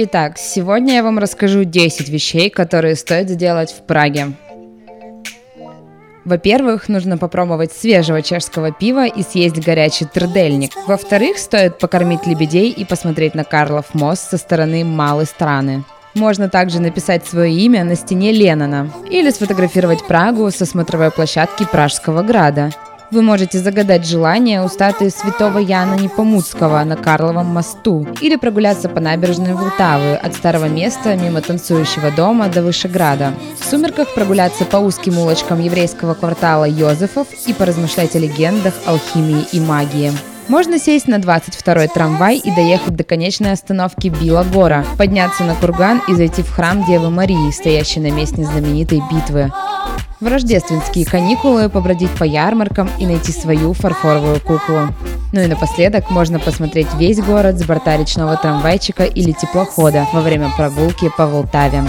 Итак, сегодня я вам расскажу 10 вещей, которые стоит сделать в Праге. Во-первых, нужно попробовать свежего чешского пива и съесть горячий трдельник. Во-вторых, стоит покормить лебедей и посмотреть на Карлов мост со стороны малой страны. Можно также написать свое имя на стене Леннона или сфотографировать Прагу со смотровой площадки Пражского града. Вы можете загадать желание у статуи святого Яна Непомуцкого на Карловом мосту или прогуляться по набережной Влтавы от старого места мимо танцующего дома до Вышеграда. В сумерках прогуляться по узким улочкам еврейского квартала Йозефов и поразмышлять о легендах, алхимии и магии. Можно сесть на 22-й трамвай и доехать до конечной остановки Била Гора, подняться на курган и зайти в храм Девы Марии, стоящий на месте знаменитой битвы в рождественские каникулы побродить по ярмаркам и найти свою фарфоровую куклу. Ну и напоследок можно посмотреть весь город с борта речного трамвайчика или теплохода во время прогулки по Волтаве.